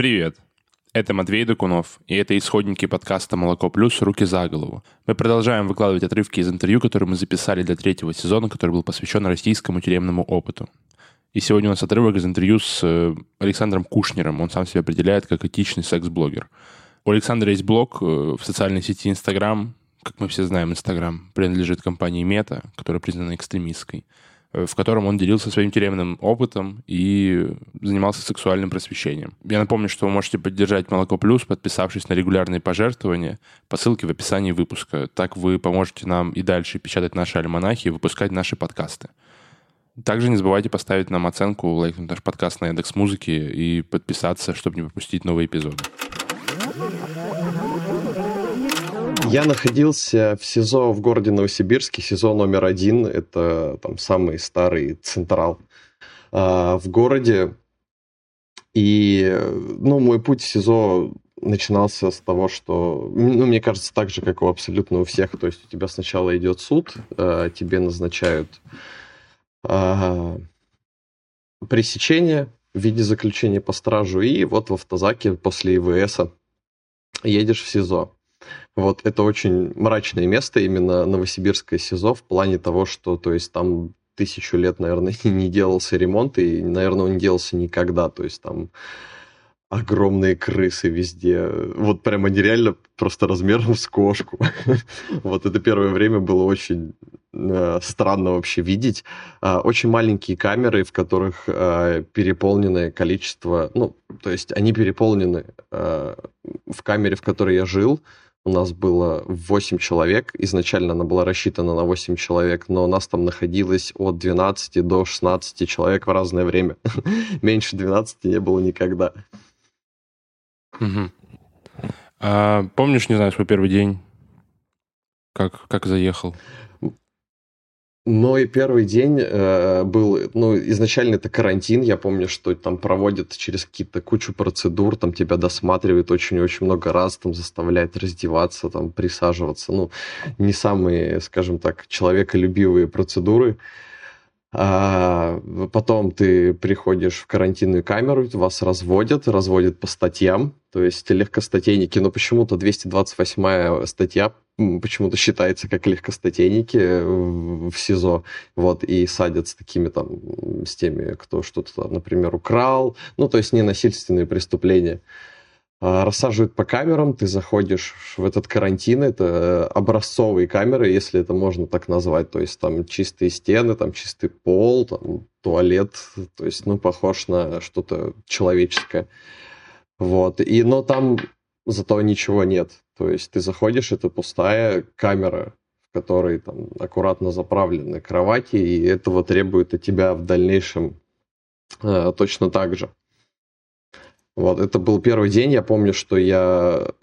Привет! Это Матвей Докунов, и это исходники подкаста «Молоко плюс. Руки за голову». Мы продолжаем выкладывать отрывки из интервью, которые мы записали для третьего сезона, который был посвящен российскому тюремному опыту. И сегодня у нас отрывок из интервью с э, Александром Кушнером. Он сам себя определяет как этичный секс-блогер. У Александра есть блог э, в социальной сети Инстаграм. Как мы все знаем, Инстаграм принадлежит компании Мета, которая признана экстремистской. Э, в котором он делился своим тюремным опытом и занимался сексуальным просвещением. Я напомню, что вы можете поддержать «Молоко плюс», подписавшись на регулярные пожертвования по ссылке в описании выпуска. Так вы поможете нам и дальше печатать наши альманахи и выпускать наши подкасты. Также не забывайте поставить нам оценку, лайкнуть наш подкаст на Яндекс Музыки и подписаться, чтобы не пропустить новые эпизоды. Я находился в СИЗО в городе Новосибирске, СИЗО номер один, это там самый старый централ э, в городе. И, ну, мой путь в СИЗО начинался с того, что, ну, мне кажется, так же, как у абсолютно у всех, то есть у тебя сначала идет суд, э, тебе назначают э, пресечение в виде заключения по стражу, и вот в автозаке после ИВС едешь в СИЗО. Вот это очень мрачное место, именно Новосибирское СИЗО, в плане того, что, то есть, там тысячу лет, наверное, не делался ремонт, и, наверное, он не делался никогда. То есть там огромные крысы везде. Вот прямо нереально просто размером с кошку. вот это первое время было очень э, странно вообще видеть. Э, очень маленькие камеры, в которых э, переполненное количество... Ну, то есть они переполнены э, в камере, в которой я жил, у нас было 8 человек. Изначально она была рассчитана на 8 человек, но у нас там находилось от 12 до 16 человек в разное время. Меньше 12 не было никогда. А, помнишь, не знаю, свой первый день? Как, как заехал? Мой первый день э, был, ну, изначально это карантин, я помню, что там проводят через какие-то кучу процедур, там тебя досматривают очень-очень много раз, там заставляют раздеваться, там присаживаться, ну, не самые, скажем так, человеколюбивые процедуры. А потом ты приходишь в карантинную камеру, вас разводят, разводят по статьям, то есть легкостатейники, но почему-то 228 статья почему-то считается как легкостатейники в СИЗО, вот, и садят с такими там, с теми, кто что-то, например, украл, ну, то есть ненасильственные преступления. А, рассаживают по камерам, ты заходишь в этот карантин, это э, образцовые камеры, если это можно так назвать, то есть там чистые стены, там чистый пол, там туалет, то есть, ну, похож на что-то человеческое. Вот, и, но там зато ничего нет, то есть ты заходишь, это пустая камера, в которой там аккуратно заправлены кровати, и этого требует от тебя в дальнейшем э, точно так же. Вот, это был первый день, я помню, что я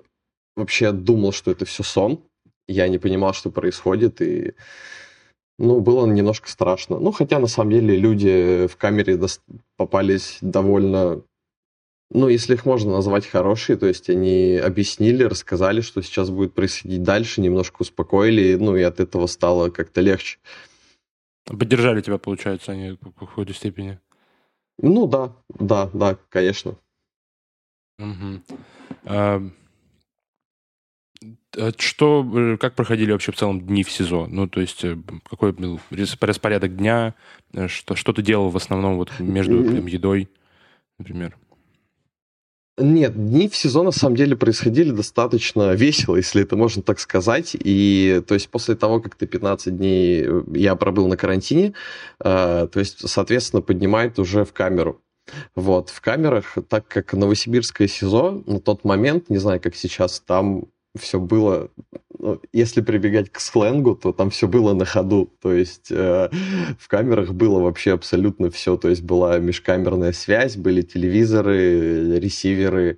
вообще думал, что это все сон. Я не понимал, что происходит, и ну, было немножко страшно. Ну, хотя, на самом деле, люди в камере попались довольно, ну, если их можно назвать хорошие, то есть они объяснили, рассказали, что сейчас будет происходить дальше, немножко успокоили, ну, и от этого стало как-то легче. Поддержали тебя, получается, они в какой-то степени? Ну, да, да, да, конечно. Угу. А, что, э, как проходили вообще в целом дни в СИЗО? Ну, то есть, э, какой был распорядок дня? Э, что, что ты делал в основном вот между прям, едой, например? Нет, дни в СИЗО на самом деле происходили достаточно весело, если это можно так сказать. И то есть после того, как ты 15 дней я пробыл на карантине, э, то есть, соответственно, поднимает уже в камеру. Вот, в камерах, так как Новосибирское СИЗО на тот момент, не знаю, как сейчас, там все было, ну, если прибегать к сленгу, то там все было на ходу. То есть э, в камерах было вообще абсолютно все. То есть была межкамерная связь, были телевизоры, ресиверы,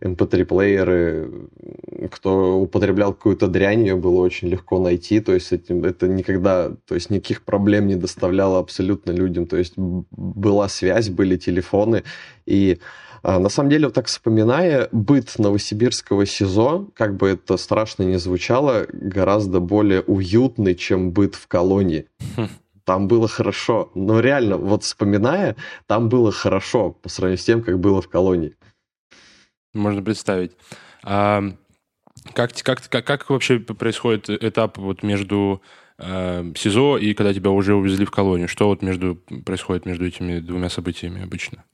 MP3-плееры, кто употреблял какую-то дрянь, ее было очень легко найти, то есть этим, это никогда, то есть никаких проблем не доставляло абсолютно людям, то есть была связь, были телефоны, и а, на самом деле, вот так вспоминая, быт новосибирского СИЗО, как бы это страшно не звучало, гораздо более уютный, чем быт в колонии. Хм. Там было хорошо. Но реально, вот вспоминая, там было хорошо по сравнению с тем, как было в колонии. Можно представить. А, как, как, как, как вообще происходит этап вот между э, СИЗО и когда тебя уже увезли в колонию? Что вот между, происходит между этими двумя событиями обычно?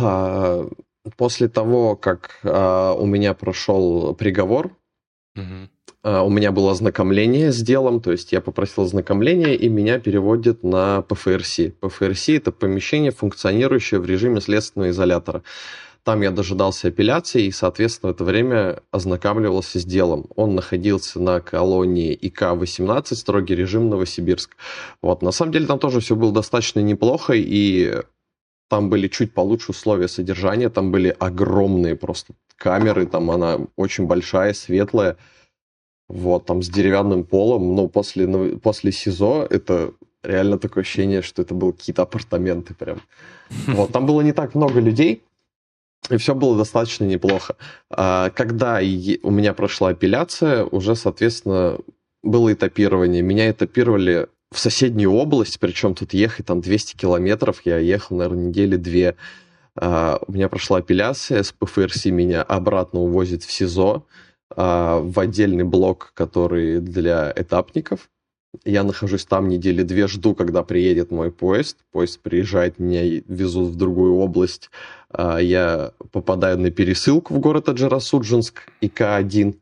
А, после того, как а, у меня прошел приговор, угу. а, у меня было ознакомление с делом, то есть я попросил ознакомление, и меня переводят на ПФРС. ПФРС – это помещение, функционирующее в режиме следственного изолятора. Там я дожидался апелляции и, соответственно, в это время ознакомливался с делом. Он находился на колонии ИК-18, строгий режим Новосибирск. Вот. На самом деле там тоже все было достаточно неплохо, и там были чуть получше условия содержания, там были огромные просто камеры, там она очень большая, светлая, вот, там с деревянным полом, но после, после СИЗО это реально такое ощущение, что это были какие-то апартаменты прям. Вот, там было не так много людей, и все было достаточно неплохо. А, когда у меня прошла апелляция, уже, соответственно, было этапирование. Меня этапировали в соседнюю область, причем тут ехать там 200 километров, я ехал, наверное, недели две. А, у меня прошла апелляция, с ПФРС меня обратно увозит в СИЗО, а, в отдельный блок, который для этапников. Я нахожусь там недели две, жду, когда приедет мой поезд. Поезд приезжает, меня везут в другую область. А, я попадаю на пересылку в город Аджарасуджинск, ИК-1.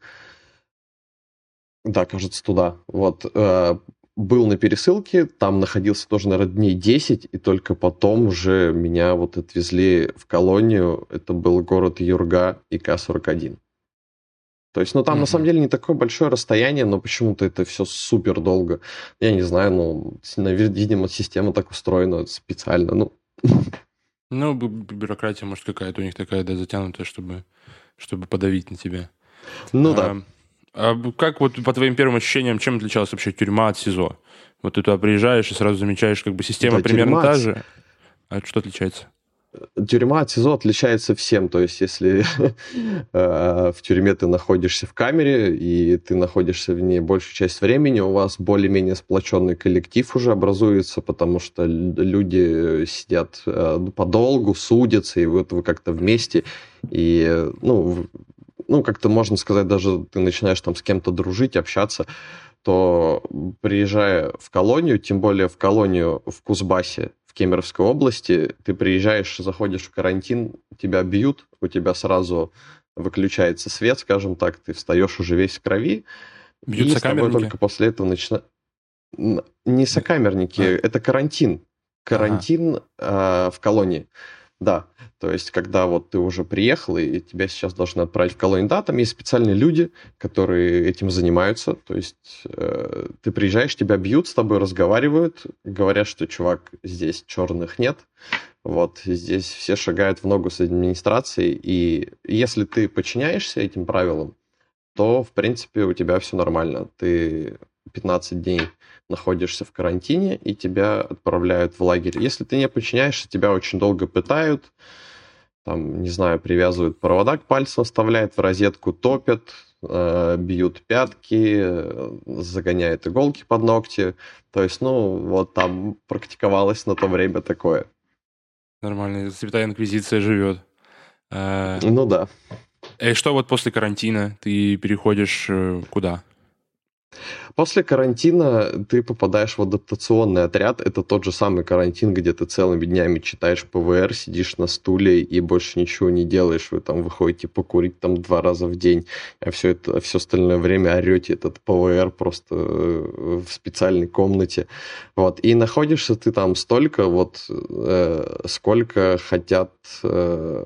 Да, кажется, туда. Вот. Э, был на пересылке, там находился тоже, наверное, дней 10, и только потом уже меня вот отвезли в колонию. Это был город Юрга, ИК-41. То есть, ну, там mm-hmm. на самом деле не такое большое расстояние, но почему-то это все супер долго. Я не знаю, ну, видимо, система так устроена специально, ну. Ну, бюрократия, может, какая-то у них такая, да, затянутая, чтобы, чтобы подавить на тебя. Ну, а, да. А как вот по твоим первым ощущениям, чем отличалась вообще тюрьма от СИЗО? Вот ты туда приезжаешь и сразу замечаешь, как бы система да, примерно та же. А что отличается? Тюрьма от СИЗО отличается всем. То есть, если э, в тюрьме ты находишься в камере, и ты находишься в ней большую часть времени, у вас более-менее сплоченный коллектив уже образуется, потому что люди сидят э, подолгу, судятся, и вот вы как-то вместе, и, ну, ну, как-то можно сказать, даже ты начинаешь там с кем-то дружить, общаться, то приезжая в колонию, тем более в колонию в Кузбассе, в Кемеровской области, ты приезжаешь, заходишь в карантин, тебя бьют, у тебя сразу выключается свет, скажем так, ты встаешь уже весь в крови, Бьют и с тобой только после этого начинают... Не сокамерники, а. это карантин. Карантин ага. э, в колонии. Да, то есть, когда вот ты уже приехал, и тебя сейчас должны отправить в колонию, да, там есть специальные люди, которые этим занимаются, то есть э, ты приезжаешь, тебя бьют, с тобой разговаривают, говорят, что, чувак, здесь черных нет, вот, здесь все шагают в ногу с администрацией, и если ты подчиняешься этим правилам, то, в принципе, у тебя все нормально. Ты 15 дней находишься в карантине, и тебя отправляют в лагерь. Если ты не подчиняешься, тебя очень долго пытают, там, не знаю, привязывают провода к пальцам, вставляют в розетку, топят, э, бьют пятки, э, загоняют иголки под ногти. То есть, ну, вот там практиковалось на то время такое. Нормально, Святая Инквизиция живет. Э, ну да. И что вот после карантина? Ты переходишь куда? После карантина ты попадаешь в адаптационный отряд. Это тот же самый карантин, где ты целыми днями читаешь ПВР, сидишь на стуле и больше ничего не делаешь. Вы там выходите покурить там два раза в день, а все это все остальное время орете этот ПВР просто э, в специальной комнате. Вот. И находишься ты там столько, вот э, сколько хотят э,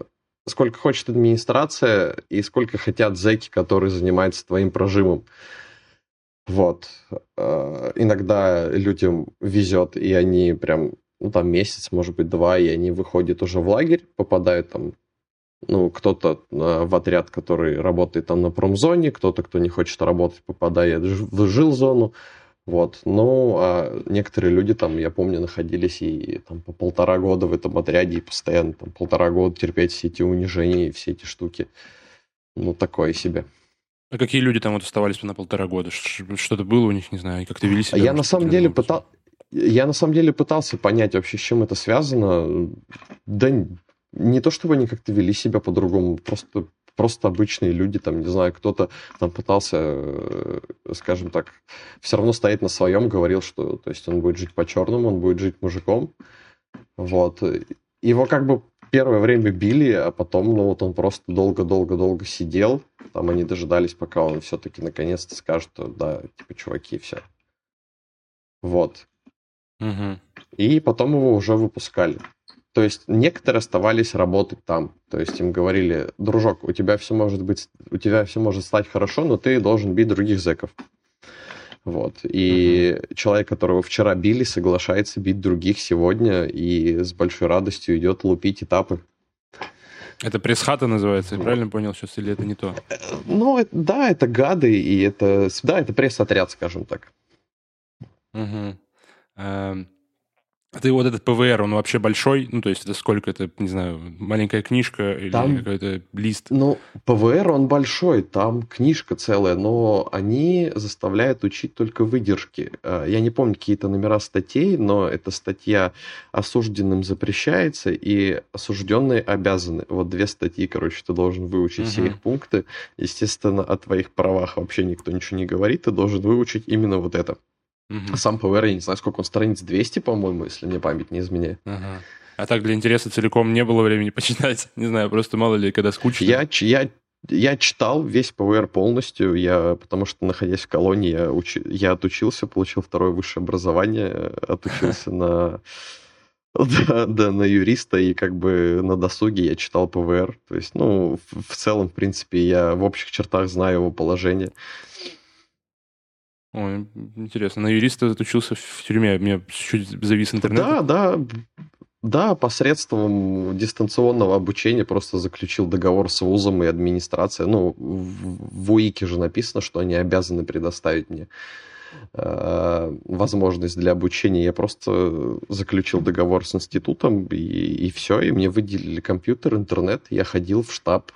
сколько хочет администрация и сколько хотят зэки, которые занимаются твоим прожимом. Вот. Э, иногда людям везет, и они прям, ну, там месяц, может быть, два, и они выходят уже в лагерь, попадают там, ну, кто-то э, в отряд, который работает там на промзоне, кто-то, кто не хочет работать, попадает в жилзону. Вот. Ну, а некоторые люди там, я помню, находились и там по полтора года в этом отряде, и постоянно там полтора года терпеть все эти унижения и все эти штуки. Ну, такое себе. А какие люди там вот оставались на полтора года? Что-то было у них, не знаю, как-то вели себя? Я на самом деле пытал... Я на самом деле пытался понять вообще, с чем это связано. Да не то чтобы они как-то вели себя по-другому, просто просто обычные люди, там, не знаю, кто-то там пытался, э, скажем так, все равно стоять на своем, говорил, что, то есть он будет жить по-черному, он будет жить мужиком, вот. Его как бы первое время били, а потом, ну, вот он просто долго-долго-долго сидел, там они дожидались, пока он все-таки наконец-то скажет, что да, типа, чуваки, все. Вот. Угу. И потом его уже выпускали. То есть некоторые оставались работать там. То есть им говорили, дружок, у тебя все может быть, у тебя все может стать хорошо, но ты должен бить других зэков. Вот. И угу. человек, которого вчера били, соглашается бить других сегодня и с большой радостью идет лупить этапы. Это пресс-хата называется, я правильно понял сейчас, или это не то? Ну, да, это гады, и это, да, это пресс-отряд, скажем так. Угу. А ты вот этот ПВР, он вообще большой? Ну, то есть это сколько? Это, не знаю, маленькая книжка или там, какой-то лист? Ну, ПВР, он большой, там книжка целая, но они заставляют учить только выдержки. А, я не помню какие-то номера статей, но эта статья осужденным запрещается, и осужденные обязаны. Вот две статьи, короче, ты должен выучить угу. все их пункты. Естественно, о твоих правах вообще никто ничего не говорит, ты должен выучить именно вот это. Угу. Сам ПВР, я не знаю, сколько он страниц, 200, по-моему, если мне память не изменяет. Ага. А так для интереса целиком не было времени почитать? Не знаю, просто мало ли, когда скучно. Я, я, я читал весь ПВР полностью, я, потому что, находясь в колонии, я, уч, я отучился, получил второе высшее образование, отучился на... Да, да, на юриста, и как бы на досуге я читал ПВР. То есть, ну, в целом, в принципе, я в общих чертах знаю его положение. Ой, интересно. На юриста отучился в тюрьме. Мне чуть завис интернет. Да, да. Да, посредством дистанционного обучения просто заключил договор с вузом и администрацией. Ну, в УИКе же написано, что они обязаны предоставить мне э, возможность для обучения. Я просто заключил договор с институтом, и, и все, и мне выделили компьютер, интернет. Я ходил в штаб,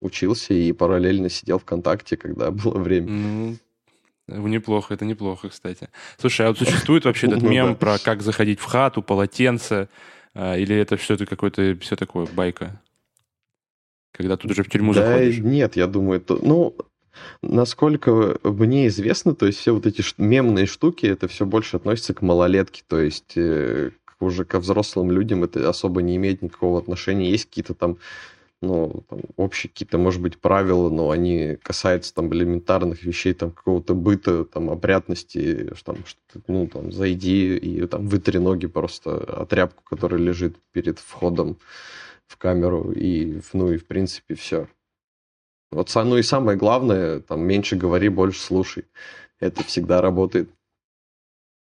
учился и параллельно сидел ВКонтакте, когда было время. Ну, Неплохо, это неплохо, кстати. Слушай, а вот существует вообще этот ну мем про как заходить в хату, полотенце, а, или это все-таки какое-то все такое байка? Когда тут уже в тюрьму да заходишь? Нет, я думаю, это, ну, насколько мне известно, то есть все вот эти мемные штуки, это все больше относится к малолетке, то есть э, уже ко взрослым людям это особо не имеет никакого отношения. Есть какие-то там ну, там, общие какие-то, может быть, правила, но они касаются там элементарных вещей, там, какого-то быта, там, опрятности, что, там, что ну, там, зайди и там вытри ноги просто о тряпку, которая лежит перед входом в камеру, и, ну, и, в принципе, все. Вот, ну, и самое главное, там, меньше говори, больше слушай. Это всегда работает.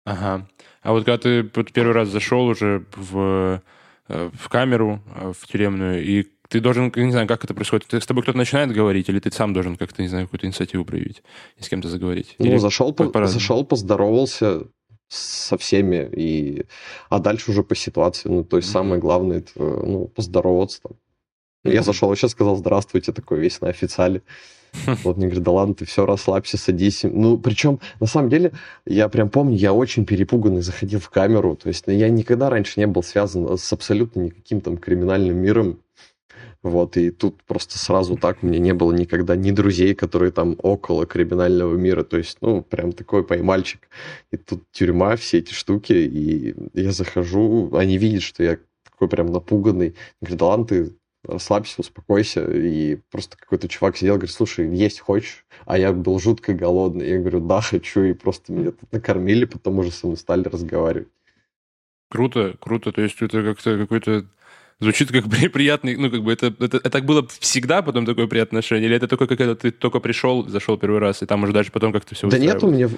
Ага. А вот когда ты первый раз зашел уже в, э, в камеру, э, в тюремную, и ты должен, не знаю, как это происходит. Ты, с тобой кто-то начинает говорить, или ты сам должен как-то, не знаю, какую-то инициативу проявить и с кем-то заговорить? Ну, или зашел, по, зашел, поздоровался со всеми, и... а дальше уже по ситуации. Ну, то есть mm-hmm. самое главное, это, ну, поздороваться там. Mm-hmm. Я зашел, сейчас сказал здравствуйте, такой весь на официале. Вот мне говорит, да ладно, ты все, расслабься, садись. Ну, причем, на самом деле, я прям помню, я очень перепуганный заходил в камеру. То есть я никогда раньше не был связан с абсолютно никаким там криминальным миром. Вот, и тут просто сразу так у меня не было никогда ни друзей, которые там около криминального мира. То есть, ну, прям такой поймальчик. И тут тюрьма, все эти штуки, и я захожу, они видят, что я такой прям напуганный. Говорят, да ладно, ты расслабься, успокойся. И просто какой-то чувак сидел, говорит, слушай, есть хочешь? А я был жутко голодный. Я говорю, да, хочу. И просто меня тут накормили, потом уже со мной стали разговаривать. Круто, круто. То есть это как-то какой-то звучит как приятный, ну, как бы это, это, это так было всегда потом такое приятное отношение, или это только когда ты только пришел, зашел первый раз, и там уже дальше потом как-то все Да нет, у меня...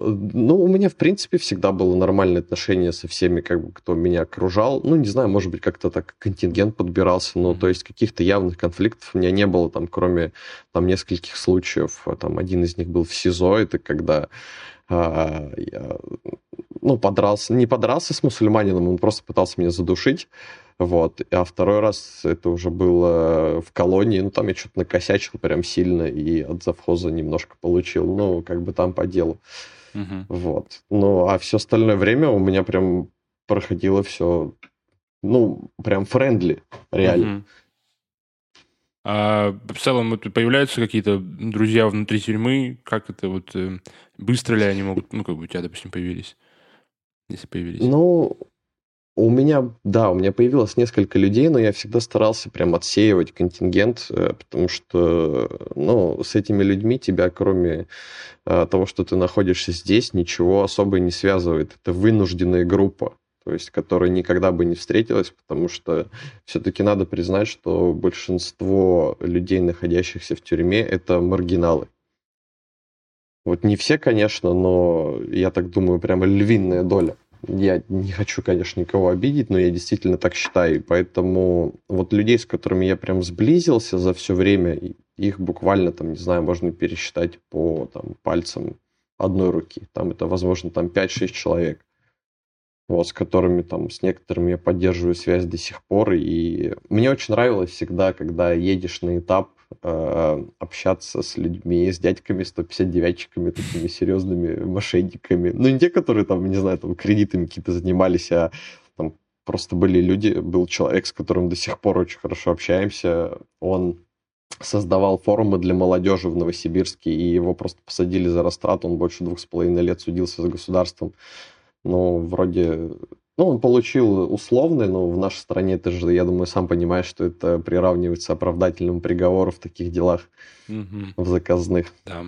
Ну, у меня, в принципе, всегда было нормальное отношение со всеми, как бы, кто меня окружал. Ну, не знаю, может быть, как-то так контингент подбирался, но, то есть, каких-то явных конфликтов у меня не было, там, кроме, там, нескольких случаев. Там, один из них был в СИЗО, это когда а, я, ну, подрался, не подрался с мусульманином, он просто пытался меня задушить, вот, а второй раз это уже было в колонии, ну, там я что-то накосячил прям сильно и от завхоза немножко получил, ну, как бы там по делу, угу. вот, ну, а все остальное время у меня прям проходило все ну, прям френдли, реально. Мгм. А в целом вот появляются какие-то друзья внутри тюрьмы? Как это вот э, быстро ли они могут, ну, как бы у тебя, допустим, появились? Если появились. Ну, у меня, да, у меня появилось несколько людей, но я всегда старался прям отсеивать контингент, э, потому что, ну, с этими людьми тебя, кроме э, того, что ты находишься здесь, ничего особо не связывает. Это вынужденная группа, то есть, которая никогда бы не встретилась, потому что все-таки надо признать, что большинство людей, находящихся в тюрьме, это маргиналы. Вот не все, конечно, но я так думаю, прямо львиная доля. Я не хочу, конечно, никого обидеть, но я действительно так считаю. Поэтому вот людей, с которыми я прям сблизился за все время, их буквально там, не знаю, можно пересчитать по там, пальцам одной руки. Там это, возможно, там 5-6 человек. Вот, с которыми там, с некоторыми я поддерживаю связь до сих пор. И мне очень нравилось всегда, когда едешь на этап, э, общаться с людьми, с дядьками 159-чиками, такими серьезными мошенниками. Ну, не те, которые там, не знаю, там кредитами какие-то занимались, а там просто были люди, был человек, с которым до сих пор очень хорошо общаемся. Он создавал форумы для молодежи в Новосибирске, и его просто посадили за растрату. Он больше двух с половиной лет судился с государством. Ну, вроде... Ну, он получил условный, но в нашей стране это же, я думаю, сам понимаешь, что это приравнивается оправдательному приговору в таких делах, Мгм. в заказных. Да.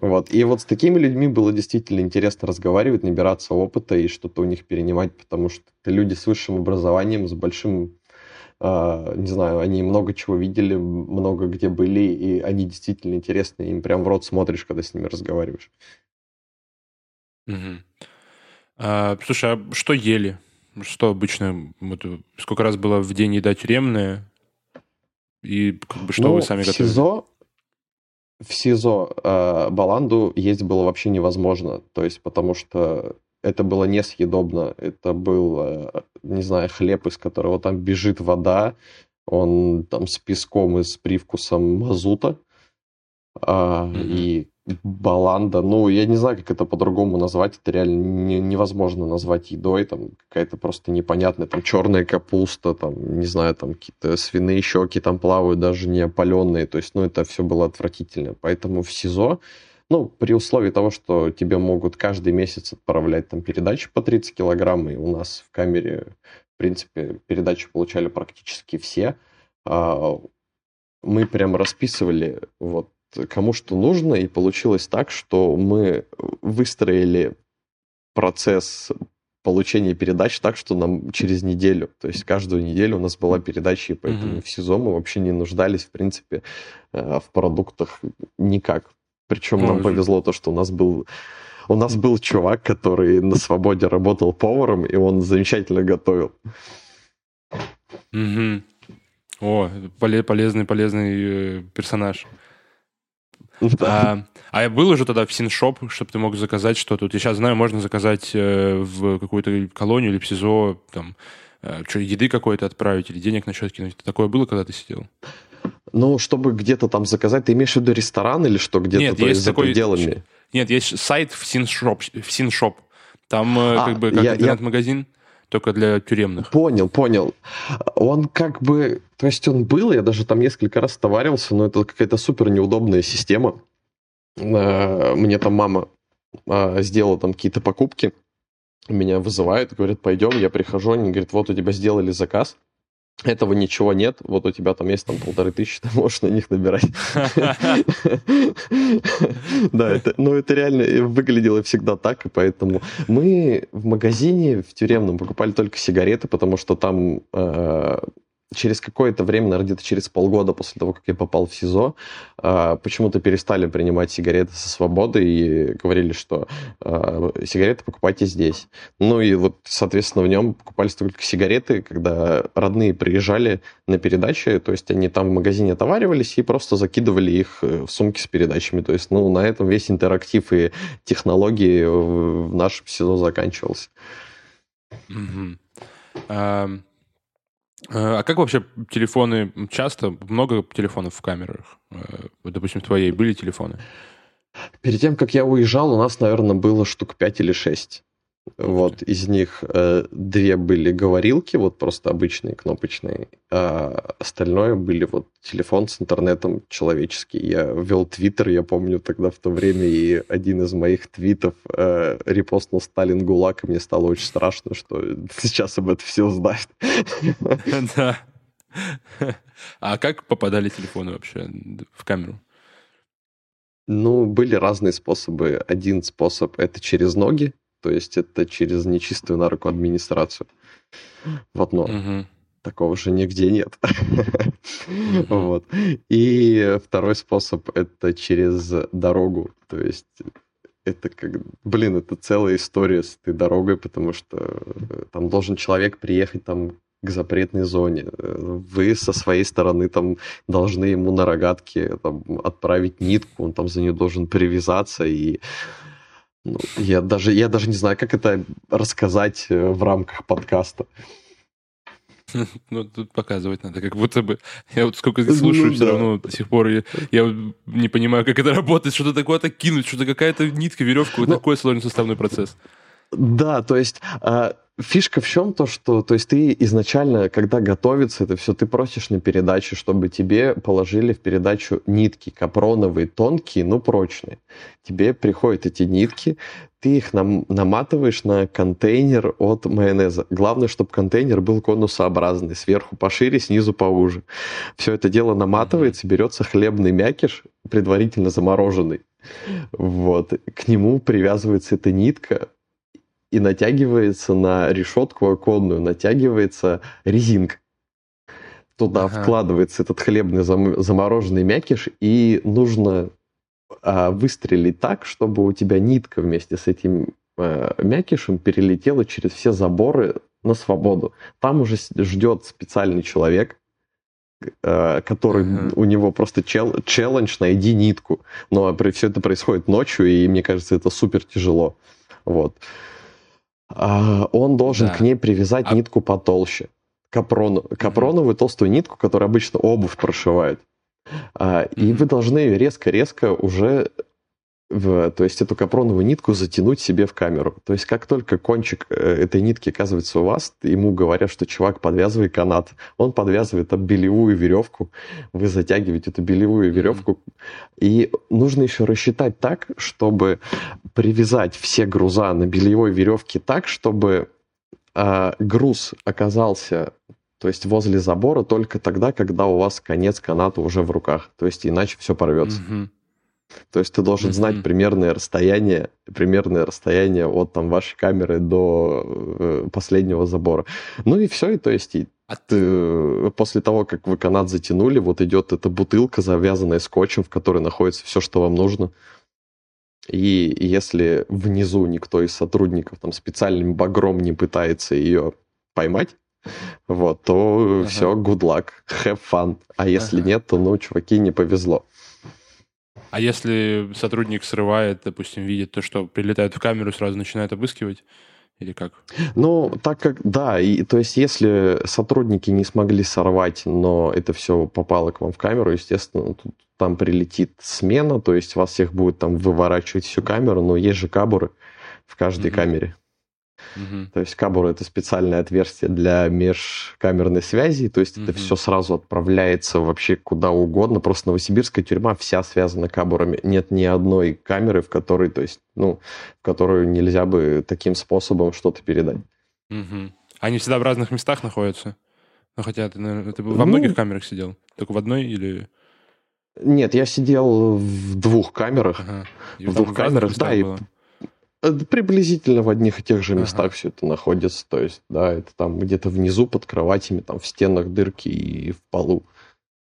Вот. И вот с такими людьми было действительно интересно разговаривать, набираться опыта и что-то у них перенимать, потому что это люди с высшим образованием, с большим, а, не знаю, они много чего видели, много где были, и они действительно интересны, им прям в рот смотришь, когда с ними разговариваешь. Мгм. А, слушай, а что ели? Что обычно? Вот, э, сколько раз было в день еда тюремная? И как бы что Ну, вы сами в готовили? СИЗО, в СИЗО э, баланду есть было вообще невозможно, то есть потому что это было несъедобно, это был, э, не знаю, хлеб, из которого там бежит вода, он там с песком и с привкусом мазута, а, Мгм. и баланда, ну, я не знаю, как это по-другому назвать, это реально не- невозможно назвать едой, там какая-то просто непонятная, там черная капуста, там, не знаю, там какие-то свиные щеки там плавают, даже не опаленные, то есть, ну, это все было отвратительно, поэтому в СИЗО, ну, при условии того, что тебе могут каждый месяц отправлять там передачи по 30 килограмм, и у нас в камере, в принципе, передачи получали практически все, а, мы прям расписывали вот кому что нужно, и получилось так, что мы выстроили процесс получения передач так, что нам через неделю, то есть каждую неделю у нас была передача, и поэтому Мгм. в СИЗО мы вообще не нуждались, в принципе, э, в продуктах никак. Причем нам повезло то, что у нас был у нас был чувак, который на свободе работал поваром, и он замечательно готовил. Мгм. О, поле- полезный, полезный э, персонаж. Да. А, а я был уже тогда в Синшоп, чтобы ты мог заказать что-то. Вот я сейчас знаю, можно заказать э, в какую-то колонию или в СИЗО, там, э, что, еды какой-то отправить или денег на счет кинуть. Такое было, когда ты сидел? Ну, чтобы где-то там заказать, ты имеешь в виду ресторан или что, где-то Нет, то есть за такой- пределами? Нет, есть сайт в Синшоп. В Синшоп. Там э, А, как бы как я- я- интернет-магазин, только для тюремных. Понял, понял. Он как бы, то есть он был, я даже там несколько раз товарился, но это какая-то супер неудобная система. Э, Мне там мама э, сделала там какие-то покупки, меня вызывают, говорят, пойдем, я прихожу, они говорят, вот у тебя сделали заказ, этого ничего нет, вот у тебя там есть там полторы тысячи, ты можешь на них набирать. Да, это, ну это реально выглядело всегда так, и поэтому мы в магазине в тюремном покупали только сигареты, потому что там э, через какое-то время, наверное, где-то через полгода после того, как я попал в СИЗО, э, почему-то перестали принимать сигареты со свободы и говорили, что э, сигареты покупайте здесь. Ну и вот, соответственно, в нем покупались только сигареты, когда родные приезжали на передачи, то есть они там в магазине отоваривались и просто закидывали их э, в сумки с передачами. То есть, ну, на этом весь интерактив и технологии в нашем СИЗО заканчивался. Мгм. А а как вообще телефоны? Часто много телефонов в камерах? Э, Допустим, в твоей были телефоны? Перед тем, как я уезжал, у нас, наверное, было штук 5 или 6. Вот, из них э, две были говорилки, вот просто обычные кнопочные, а остальное были вот телефон с интернетом человеческий. Я вел твиттер, я помню тогда в то время, и один из моих твитов э, репостнул Сталин ГУЛАГ, и мне стало очень страшно, что сейчас об этом все узнают. Да. А как попадали телефоны вообще в камеру? Ну, были разные способы. Один способ — это через ноги, то есть это через нечистую на руку администрацию. Вот, но угу. такого же нигде нет. Вот. И второй способ это через дорогу. То есть это как, блин, это целая история с этой дорогой, потому что э, там должен человек приехать там к запретной зоне. Вы со своей стороны там должны ему на рогатке там, отправить нитку, он там за нее должен привязаться и ну, я, даже, я даже не знаю, как это рассказать э, в рамках подкаста. Ну, тут показывать надо, как будто бы... Я вот сколько здесь слушаю, ну, все да. равно до сих пор я, я не понимаю, как это работает, что-то такое-то кинуть, что-то какая-то нитка, веревка, вот ну, такой сложный составной процесс. Да, то есть... А Фишка в чем то, что то есть ты изначально, когда готовится это все, ты просишь на передаче, чтобы тебе положили в передачу нитки капроновые, тонкие, но прочные. Тебе приходят эти нитки, ты их нам, наматываешь на контейнер от майонеза. Главное, чтобы контейнер был конусообразный, сверху пошире, снизу поуже. Все это дело наматывается, берется хлебный мякиш, предварительно замороженный. Вот. К нему привязывается эта нитка, и натягивается на решетку оконную, натягивается резинка. Туда ага. вкладывается этот хлебный зам- замороженный мякиш, и нужно а, выстрелить так, чтобы у тебя нитка вместе с этим а, мякишем перелетела через все заборы на свободу. Там уже ждет специальный человек, а, который uh-huh. у него просто чел, челлендж найди нитку. Но все это происходит ночью, и мне кажется, это супер тяжело. Вот. А, он должен да. к ней привязать а... нитку потолще. Капрону, капроновую толстую нитку, которая обычно обувь прошивает. mm И вы должны ее резко-резко уже в, то есть эту капроновую нитку затянуть себе в камеру. То есть как только кончик э, этой нитки оказывается у вас, ему говорят, что чувак, подвязывай канат. Он подвязывает об белевую веревку, вы затягиваете эту белевую веревку. И нужно еще рассчитать так, чтобы привязать все груза на бельевой веревке так, чтобы э, груз оказался то есть возле забора только тогда, когда у вас конец каната уже в руках. То есть иначе все порвется. Mm-hmm. То есть ты должен mm-hmm. знать примерное расстояние, примерное расстояние от там вашей камеры до э, последнего забора. Ну и все, и то есть и а ты, э, после того, как вы канат затянули, вот идет эта бутылка, завязанная скотчем, в которой находится все, что вам нужно. И если внизу никто из сотрудников там специальным багром не пытается ее поймать, вот, то ага. все, good luck, have fun. А если ага. нет, то, ну, чуваки, не повезло. А если сотрудник срывает, допустим, видит то, что прилетает в камеру, сразу начинает обыскивать? Или как? Ну, так как, да, и, то есть если сотрудники не смогли сорвать, но это все попало к вам в камеру, естественно, тут, там прилетит смена, то есть вас всех будет там выворачивать всю камеру, но есть же кабуры в каждой mm-hmm. камере. Угу. То есть кабур это специальное отверстие для межкамерной связи, то есть угу. это все сразу отправляется вообще куда угодно. Просто Новосибирская тюрьма вся связана кабурами. Нет ни одной камеры, в которой, то есть, ну, в которую нельзя бы таким способом что-то передать. Угу. Они всегда в разных местах находятся? Ну, хотя ты, наверное, ты во многих ну, камерах сидел? Только в одной или... Нет, я сидел в двух камерах. Ага. в двух камерах, да, и приблизительно в одних и тех же местах ага. все это находится. То есть, да, это там где-то внизу под кроватями, там в стенах дырки и в полу.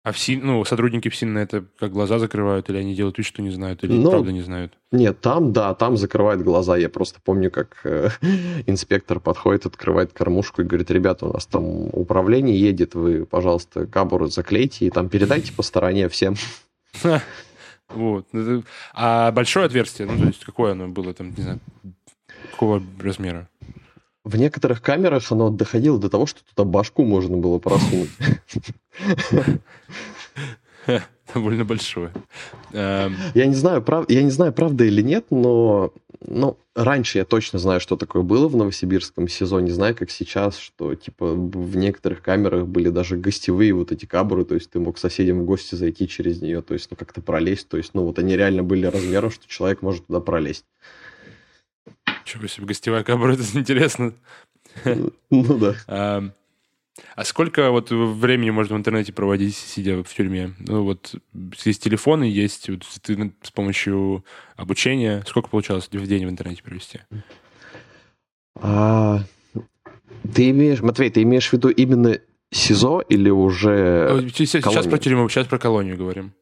А в СИН, ну, сотрудники в СИН на это как глаза закрывают, или они делают вид, что не знают, или ну, правда не знают? Нет, там, да, там закрывают глаза. Я просто помню, как э, инспектор подходит, открывает кормушку и говорит, ребята, у нас там управление едет, вы, пожалуйста, кабуру заклейте и там передайте по стороне всем. Вот. А большое отверстие, ну, то есть какое оно было там, не знаю, какого размера? В некоторых камерах оно доходило до того, что туда башку можно было просунуть. Довольно большое. Эм. Я не знаю, прав... я не знаю, правда или нет, но ну, раньше я точно знаю, что такое было в новосибирском сезоне, не знаю, как сейчас, что, типа, в некоторых камерах были даже гостевые вот эти кабры, то есть ты мог соседям в гости зайти через нее, то есть, ну, как-то пролезть, то есть, ну, вот они реально были размером, что человек может туда пролезть. Чего себе, гостевая камера, это интересно. Ну да. А сколько вот времени можно в интернете проводить, сидя в тюрьме? Ну вот есть телефоны, есть вот, ты с помощью обучения. Сколько получалось в день в интернете провести? А, ты имеешь, Матвей, ты имеешь в виду именно СИЗО или уже Сейчас, сейчас про тюрьму, сейчас про колонию говорим.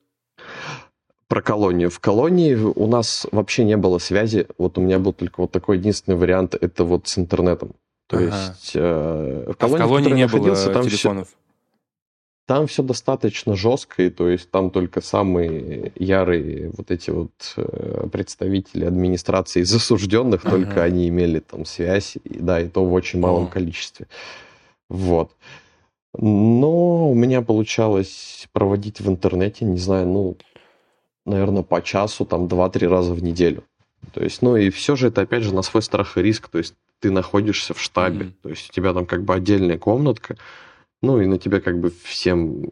Про колонию. В колонии у нас вообще не было связи. Вот у меня был только вот такой единственный вариант, это вот с интернетом. То ага. есть э, в колонии, а в колонии не было там телефонов? Все, там все достаточно жестко, и то есть там только самые ярые вот эти вот э, представители администрации засужденных, ага. только они имели там связь, и, да, и то в очень малом О. количестве. Вот. Но у меня получалось проводить в интернете, не знаю, ну, наверное, по часу, там, два-три раза в неделю. То есть, ну, и все же это, опять же, на свой страх и риск. То есть, ты находишься в штабе, mm-hmm. то есть у тебя там как бы отдельная комнатка, ну и на тебя как бы всем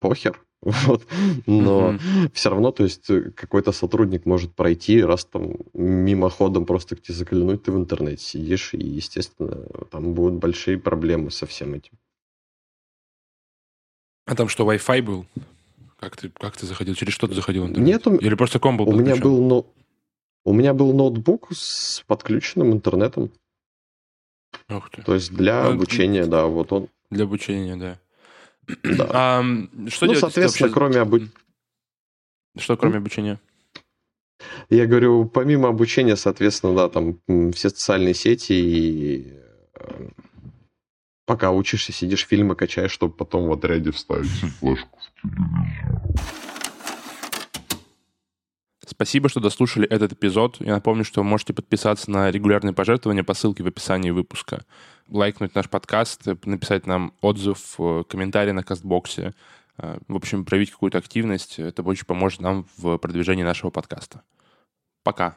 похер, вот. Но mm-hmm. все равно, то есть какой-то сотрудник может пройти, раз там мимоходом просто к тебе заглянуть, ты в интернете сидишь, и, естественно, там будут большие проблемы со всем этим. А там что, Wi-Fi был? Как ты, как ты заходил? Через что ты заходил в интернет? Нет, Или просто комбо был? У меня был, ну, у меня был ноутбук с подключенным интернетом. Ух ты. То есть для ну, обучения, да, вот он. Для обучения, да. Да. А, что ну, делать, соответственно, вообще... кроме обучения... Что кроме обучения? Я говорю, помимо обучения, соответственно, да, там все социальные сети и э, пока учишься, сидишь, фильмы качаешь, чтобы потом в отряде вставить флешку в телевизор. Спасибо, что дослушали этот эпизод. Я напомню, что вы можете подписаться на регулярные пожертвования по ссылке в описании выпуска, лайкнуть наш подкаст, написать нам отзыв, э, комментарий на кастбоксе. Э, в общем, проявить какую-то активность. Это очень поможет нам в продвижении нашего подкаста. Пока.